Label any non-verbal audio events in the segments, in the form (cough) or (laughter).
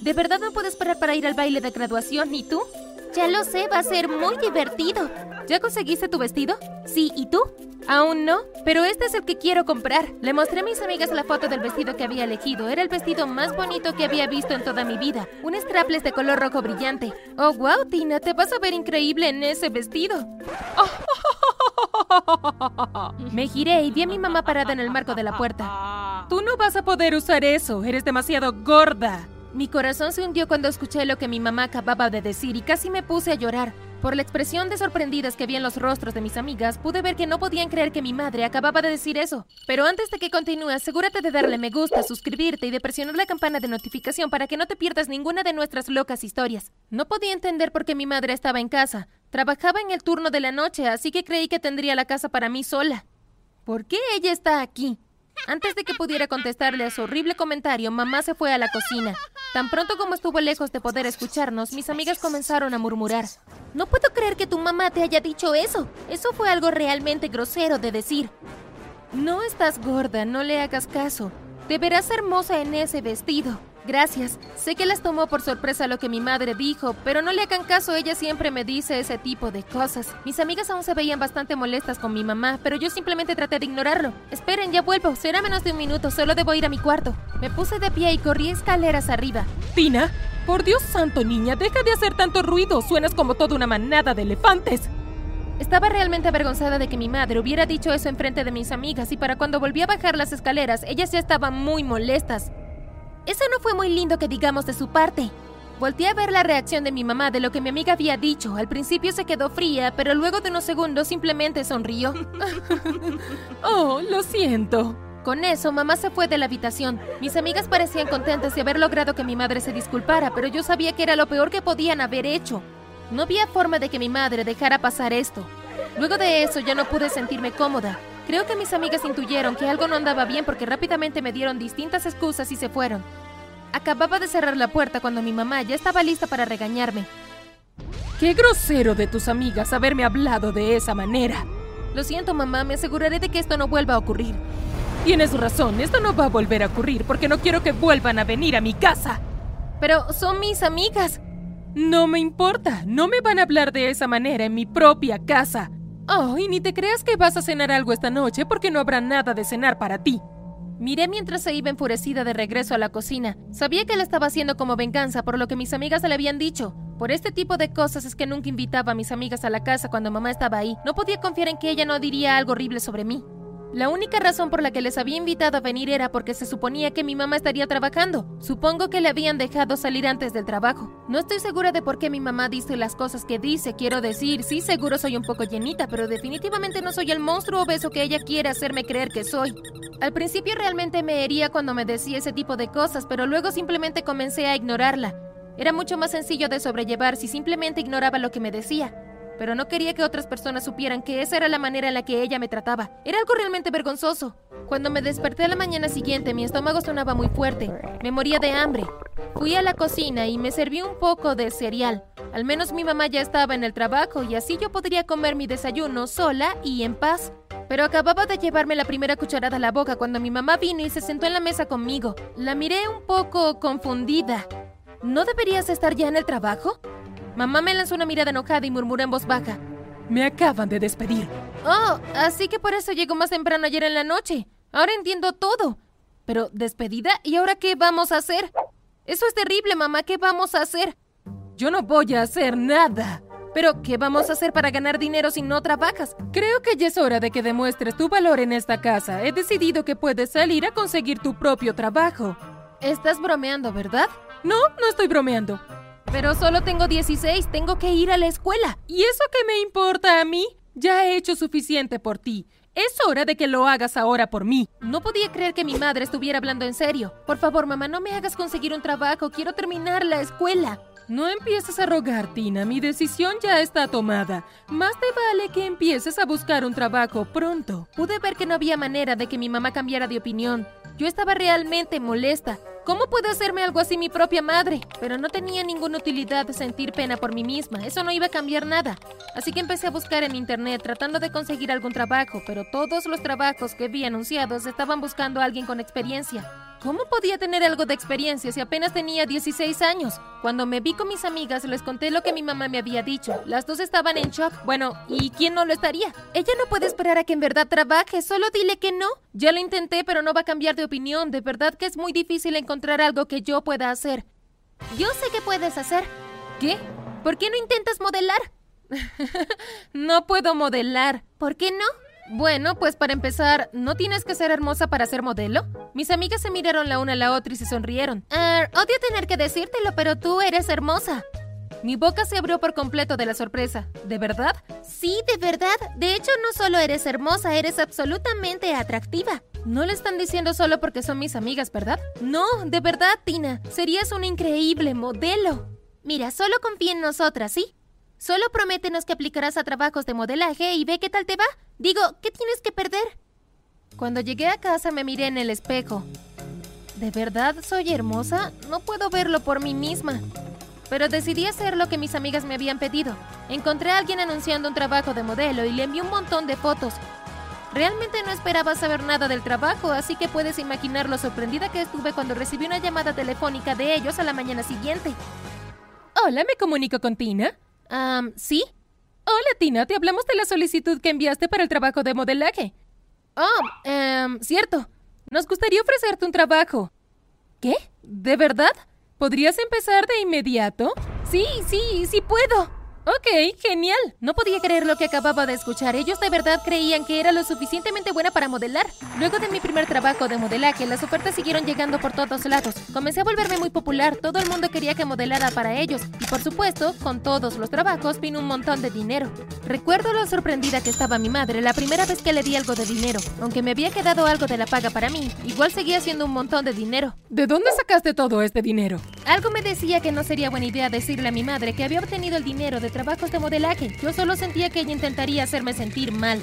¿De verdad no puedes esperar para ir al baile de graduación? ¿Y tú? Ya lo sé, va a ser muy divertido. ¿Ya conseguiste tu vestido? Sí, ¿y tú? Aún no, pero este es el que quiero comprar. Le mostré a mis amigas la foto del vestido que había elegido. Era el vestido más bonito que había visto en toda mi vida. Un strapless de color rojo brillante. Oh, wow, Tina, te vas a ver increíble en ese vestido. (laughs) Me giré y vi a mi mamá parada en el marco de la puerta. Tú no vas a poder usar eso, eres demasiado gorda. Mi corazón se hundió cuando escuché lo que mi mamá acababa de decir y casi me puse a llorar. Por la expresión de sorprendidas que vi en los rostros de mis amigas, pude ver que no podían creer que mi madre acababa de decir eso. Pero antes de que continúe, asegúrate de darle me gusta, suscribirte y de presionar la campana de notificación para que no te pierdas ninguna de nuestras locas historias. No podía entender por qué mi madre estaba en casa. Trabajaba en el turno de la noche, así que creí que tendría la casa para mí sola. ¿Por qué ella está aquí? Antes de que pudiera contestarle a su horrible comentario, mamá se fue a la cocina. Tan pronto como estuvo lejos de poder escucharnos, mis amigas comenzaron a murmurar. No puedo creer que tu mamá te haya dicho eso. Eso fue algo realmente grosero de decir. No estás gorda, no le hagas caso. Te verás hermosa en ese vestido. Gracias. Sé que las tomó por sorpresa lo que mi madre dijo, pero no le hagan caso, ella siempre me dice ese tipo de cosas. Mis amigas aún se veían bastante molestas con mi mamá, pero yo simplemente traté de ignorarlo. Esperen, ya vuelvo, será menos de un minuto, solo debo ir a mi cuarto. Me puse de pie y corrí escaleras arriba. Tina, por Dios santo, niña, deja de hacer tanto ruido, suenas como toda una manada de elefantes. Estaba realmente avergonzada de que mi madre hubiera dicho eso enfrente de mis amigas y para cuando volví a bajar las escaleras, ellas ya estaban muy molestas. Eso no fue muy lindo que digamos de su parte. Volté a ver la reacción de mi mamá de lo que mi amiga había dicho. Al principio se quedó fría, pero luego de unos segundos simplemente sonrió. (laughs) oh, lo siento. Con eso, mamá se fue de la habitación. Mis amigas parecían contentas de haber logrado que mi madre se disculpara, pero yo sabía que era lo peor que podían haber hecho. No había forma de que mi madre dejara pasar esto. Luego de eso ya no pude sentirme cómoda. Creo que mis amigas intuyeron que algo no andaba bien porque rápidamente me dieron distintas excusas y se fueron. Acababa de cerrar la puerta cuando mi mamá ya estaba lista para regañarme. Qué grosero de tus amigas haberme hablado de esa manera. Lo siento, mamá, me aseguraré de que esto no vuelva a ocurrir. Tienes razón, esto no va a volver a ocurrir porque no quiero que vuelvan a venir a mi casa. Pero son mis amigas. No me importa, no me van a hablar de esa manera en mi propia casa. Oh, y ni te creas que vas a cenar algo esta noche porque no habrá nada de cenar para ti. Miré mientras se iba enfurecida de regreso a la cocina. Sabía que la estaba haciendo como venganza por lo que mis amigas le habían dicho. Por este tipo de cosas es que nunca invitaba a mis amigas a la casa cuando mamá estaba ahí. No podía confiar en que ella no diría algo horrible sobre mí. La única razón por la que les había invitado a venir era porque se suponía que mi mamá estaría trabajando. Supongo que le habían dejado salir antes del trabajo. No estoy segura de por qué mi mamá dice las cosas que dice. Quiero decir, sí, seguro soy un poco llenita, pero definitivamente no soy el monstruo obeso que ella quiere hacerme creer que soy. Al principio realmente me hería cuando me decía ese tipo de cosas, pero luego simplemente comencé a ignorarla. Era mucho más sencillo de sobrellevar si simplemente ignoraba lo que me decía pero no quería que otras personas supieran que esa era la manera en la que ella me trataba. Era algo realmente vergonzoso. Cuando me desperté a la mañana siguiente, mi estómago sonaba muy fuerte. Me moría de hambre. Fui a la cocina y me serví un poco de cereal. Al menos mi mamá ya estaba en el trabajo y así yo podría comer mi desayuno sola y en paz. Pero acababa de llevarme la primera cucharada a la boca cuando mi mamá vino y se sentó en la mesa conmigo. La miré un poco confundida. ¿No deberías estar ya en el trabajo? Mamá me lanzó una mirada enojada y murmuró en voz baja. Me acaban de despedir. Oh, así que por eso llegó más temprano ayer en la noche. Ahora entiendo todo. Pero, ¿despedida? ¿Y ahora qué vamos a hacer? Eso es terrible, mamá. ¿Qué vamos a hacer? Yo no voy a hacer nada. Pero, ¿qué vamos a hacer para ganar dinero si no trabajas? Creo que ya es hora de que demuestres tu valor en esta casa. He decidido que puedes salir a conseguir tu propio trabajo. Estás bromeando, ¿verdad? No, no estoy bromeando. Pero solo tengo 16, tengo que ir a la escuela. ¿Y eso qué me importa a mí? Ya he hecho suficiente por ti. Es hora de que lo hagas ahora por mí. No podía creer que mi madre estuviera hablando en serio. Por favor, mamá, no me hagas conseguir un trabajo. Quiero terminar la escuela. No empieces a rogar, Tina. Mi decisión ya está tomada. Más te vale que empieces a buscar un trabajo pronto. Pude ver que no había manera de que mi mamá cambiara de opinión. Yo estaba realmente molesta. ¿Cómo puede hacerme algo así mi propia madre? Pero no tenía ninguna utilidad de sentir pena por mí misma, eso no iba a cambiar nada. Así que empecé a buscar en internet tratando de conseguir algún trabajo, pero todos los trabajos que vi anunciados estaban buscando a alguien con experiencia. ¿Cómo podía tener algo de experiencia si apenas tenía 16 años? Cuando me vi con mis amigas les conté lo que mi mamá me había dicho. Las dos estaban en shock. Bueno, ¿y quién no lo estaría? Ella no puede esperar a que en verdad trabaje, solo dile que no. Ya lo intenté, pero no va a cambiar de opinión. De verdad que es muy difícil encontrar algo que yo pueda hacer. Yo sé qué puedes hacer. ¿Qué? ¿Por qué no intentas modelar? (laughs) no puedo modelar. ¿Por qué no? Bueno, pues para empezar, ¿no tienes que ser hermosa para ser modelo? Mis amigas se miraron la una a la otra y se sonrieron. Ah, odio tener que decírtelo, pero tú eres hermosa. Mi boca se abrió por completo de la sorpresa. ¿De verdad? Sí, de verdad. De hecho, no solo eres hermosa, eres absolutamente atractiva. No le están diciendo solo porque son mis amigas, ¿verdad? No, de verdad, Tina. Serías un increíble modelo. Mira, solo confía en nosotras, ¿sí? Solo prométenos que aplicarás a trabajos de modelaje y ve qué tal te va. Digo, ¿qué tienes que perder? Cuando llegué a casa me miré en el espejo. ¿De verdad soy hermosa? No puedo verlo por mí misma. Pero decidí hacer lo que mis amigas me habían pedido. Encontré a alguien anunciando un trabajo de modelo y le envié un montón de fotos. Realmente no esperaba saber nada del trabajo, así que puedes imaginar lo sorprendida que estuve cuando recibí una llamada telefónica de ellos a la mañana siguiente. Hola, ¿me comunico con Tina? Um, ¿sí? Hola, Tina, te hablamos de la solicitud que enviaste para el trabajo de modelaje. Oh, um, cierto. Nos gustaría ofrecerte un trabajo. ¿Qué? ¿De verdad? ¿Podrías empezar de inmediato? Sí, sí, sí puedo. Ok, genial. No podía creer lo que acababa de escuchar. Ellos de verdad creían que era lo suficientemente buena para modelar. Luego de mi primer trabajo de modelaje, las ofertas siguieron llegando por todos lados. Comencé a volverme muy popular. Todo el mundo quería que modelara para ellos. Y por supuesto, con todos los trabajos vino un montón de dinero. Recuerdo lo sorprendida que estaba mi madre la primera vez que le di algo de dinero. Aunque me había quedado algo de la paga para mí, igual seguía siendo un montón de dinero. ¿De dónde sacaste todo este dinero? Algo me decía que no sería buena idea decirle a mi madre que había obtenido el dinero de trabajos de modelaje. Yo solo sentía que ella intentaría hacerme sentir mal.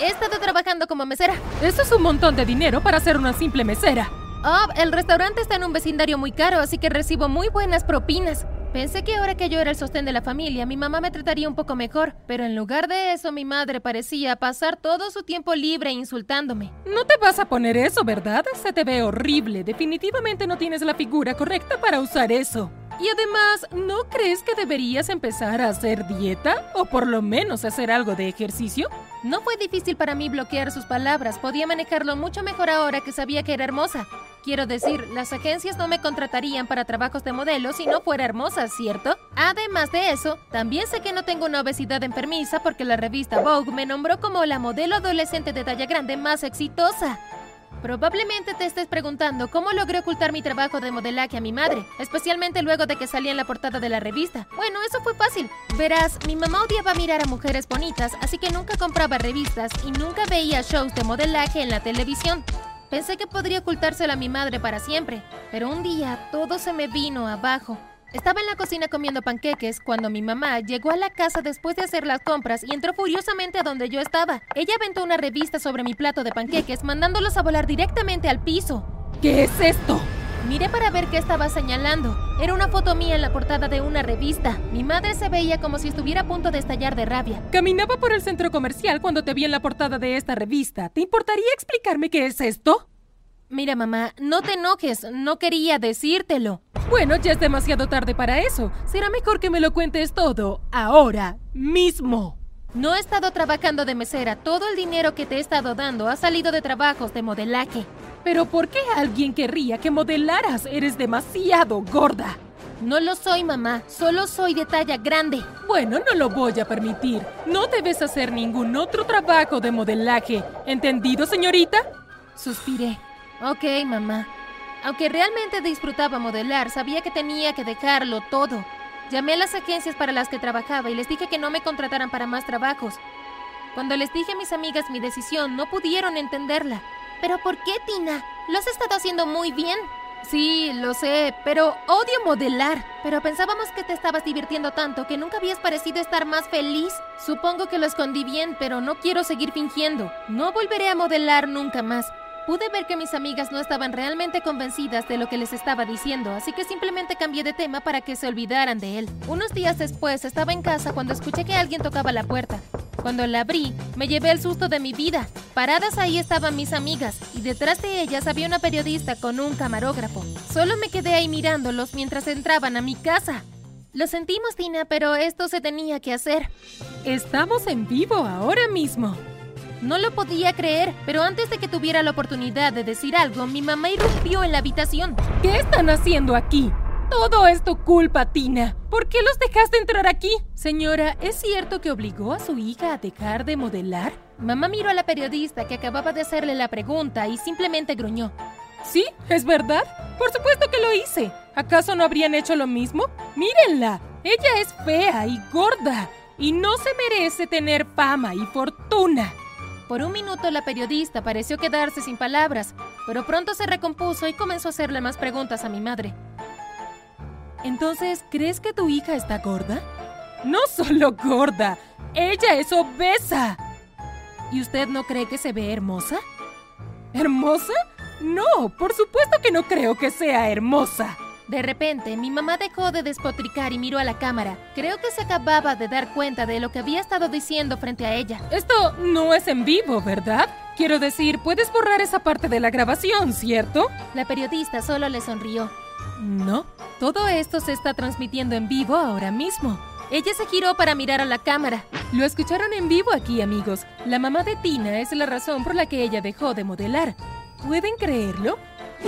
He estado trabajando como mesera. Eso es un montón de dinero para ser una simple mesera. Oh, el restaurante está en un vecindario muy caro, así que recibo muy buenas propinas. Pensé que ahora que yo era el sostén de la familia, mi mamá me trataría un poco mejor, pero en lugar de eso, mi madre parecía pasar todo su tiempo libre insultándome. No te vas a poner eso, ¿verdad? Se te ve horrible. Definitivamente no tienes la figura correcta para usar eso. Y además, ¿no crees que deberías empezar a hacer dieta? ¿O por lo menos hacer algo de ejercicio? No fue difícil para mí bloquear sus palabras, podía manejarlo mucho mejor ahora que sabía que era hermosa. Quiero decir, las agencias no me contratarían para trabajos de modelo si no fuera hermosa, ¿cierto? Además de eso, también sé que no tengo una obesidad enfermiza porque la revista Vogue me nombró como la modelo adolescente de talla grande más exitosa. Probablemente te estés preguntando cómo logré ocultar mi trabajo de modelaje a mi madre, especialmente luego de que salí en la portada de la revista. Bueno, eso fue fácil. Verás, mi mamá odiaba mirar a mujeres bonitas, así que nunca compraba revistas y nunca veía shows de modelaje en la televisión. Pensé que podría ocultárselo a mi madre para siempre, pero un día todo se me vino abajo. Estaba en la cocina comiendo panqueques cuando mi mamá llegó a la casa después de hacer las compras y entró furiosamente a donde yo estaba. Ella aventó una revista sobre mi plato de panqueques, mandándolos a volar directamente al piso. ¿Qué es esto? Miré para ver qué estaba señalando. Era una foto mía en la portada de una revista. Mi madre se veía como si estuviera a punto de estallar de rabia. Caminaba por el centro comercial cuando te vi en la portada de esta revista. ¿Te importaría explicarme qué es esto? Mira, mamá, no te enojes, no quería decírtelo. Bueno, ya es demasiado tarde para eso. Será mejor que me lo cuentes todo, ahora mismo. No he estado trabajando de mesera. Todo el dinero que te he estado dando ha salido de trabajos de modelaje. Pero ¿por qué alguien querría que modelaras? Eres demasiado gorda. No lo soy, mamá. Solo soy de talla grande. Bueno, no lo voy a permitir. No debes hacer ningún otro trabajo de modelaje. ¿Entendido, señorita? Suspiré. Ok, mamá. Aunque realmente disfrutaba modelar, sabía que tenía que dejarlo todo. Llamé a las agencias para las que trabajaba y les dije que no me contrataran para más trabajos. Cuando les dije a mis amigas mi decisión, no pudieron entenderla. ¿Pero por qué, Tina? Lo has estado haciendo muy bien. Sí, lo sé, pero odio modelar. Pero pensábamos que te estabas divirtiendo tanto que nunca habías parecido estar más feliz. Supongo que lo escondí bien, pero no quiero seguir fingiendo. No volveré a modelar nunca más. Pude ver que mis amigas no estaban realmente convencidas de lo que les estaba diciendo, así que simplemente cambié de tema para que se olvidaran de él. Unos días después estaba en casa cuando escuché que alguien tocaba la puerta. Cuando la abrí, me llevé el susto de mi vida. Paradas ahí estaban mis amigas y detrás de ellas había una periodista con un camarógrafo. Solo me quedé ahí mirándolos mientras entraban a mi casa. Lo sentimos, Tina, pero esto se tenía que hacer. Estamos en vivo ahora mismo. No lo podía creer, pero antes de que tuviera la oportunidad de decir algo, mi mamá irrumpió en la habitación. ¿Qué están haciendo aquí? Todo es tu culpa, Tina. ¿Por qué los dejaste entrar aquí? Señora, ¿es cierto que obligó a su hija a dejar de modelar? Mamá miró a la periodista que acababa de hacerle la pregunta y simplemente gruñó. ¿Sí? ¿Es verdad? Por supuesto que lo hice. ¿Acaso no habrían hecho lo mismo? Mírenla. Ella es fea y gorda y no se merece tener fama y fortuna. Por un minuto la periodista pareció quedarse sin palabras, pero pronto se recompuso y comenzó a hacerle más preguntas a mi madre. Entonces, ¿crees que tu hija está gorda? No solo gorda, ella es obesa. ¿Y usted no cree que se ve hermosa? ¿Hermosa? No, por supuesto que no creo que sea hermosa. De repente, mi mamá dejó de despotricar y miró a la cámara. Creo que se acababa de dar cuenta de lo que había estado diciendo frente a ella. Esto no es en vivo, ¿verdad? Quiero decir, puedes borrar esa parte de la grabación, ¿cierto? La periodista solo le sonrió. No, todo esto se está transmitiendo en vivo ahora mismo. Ella se giró para mirar a la cámara. Lo escucharon en vivo aquí, amigos. La mamá de Tina es la razón por la que ella dejó de modelar. ¿Pueden creerlo?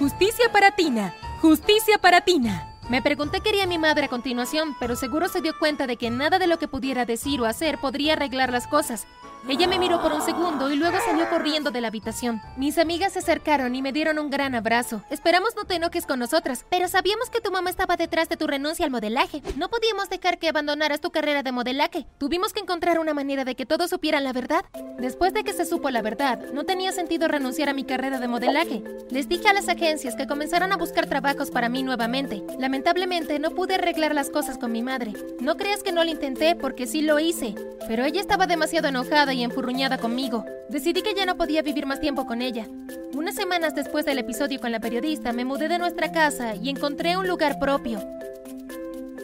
Justicia para Tina. Justicia para Tina. Me pregunté qué haría mi madre a continuación, pero seguro se dio cuenta de que nada de lo que pudiera decir o hacer podría arreglar las cosas. Ella me miró por un segundo y luego salió corriendo de la habitación. Mis amigas se acercaron y me dieron un gran abrazo. Esperamos no te enojes con nosotras, pero sabíamos que tu mamá estaba detrás de tu renuncia al modelaje. No podíamos dejar que abandonaras tu carrera de modelaje. Tuvimos que encontrar una manera de que todos supieran la verdad. Después de que se supo la verdad, no tenía sentido renunciar a mi carrera de modelaje. Les dije a las agencias que comenzaran a buscar trabajos para mí nuevamente. Lamentablemente no pude arreglar las cosas con mi madre. No creas que no lo intenté porque sí lo hice, pero ella estaba demasiado enojada y enfurruñada conmigo. Decidí que ya no podía vivir más tiempo con ella. Unas semanas después del episodio con la periodista, me mudé de nuestra casa y encontré un lugar propio.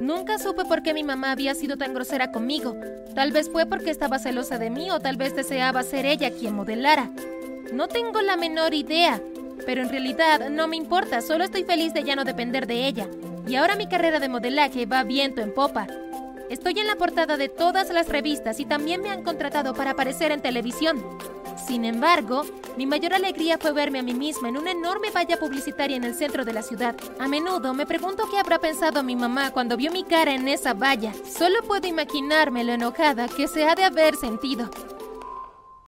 Nunca supe por qué mi mamá había sido tan grosera conmigo. Tal vez fue porque estaba celosa de mí o tal vez deseaba ser ella quien modelara. No tengo la menor idea, pero en realidad no me importa, solo estoy feliz de ya no depender de ella. Y ahora mi carrera de modelaje va viento en popa. Estoy en la portada de todas las revistas y también me han contratado para aparecer en televisión. Sin embargo, mi mayor alegría fue verme a mí misma en una enorme valla publicitaria en el centro de la ciudad. A menudo me pregunto qué habrá pensado mi mamá cuando vio mi cara en esa valla. Solo puedo imaginarme lo enojada que se ha de haber sentido.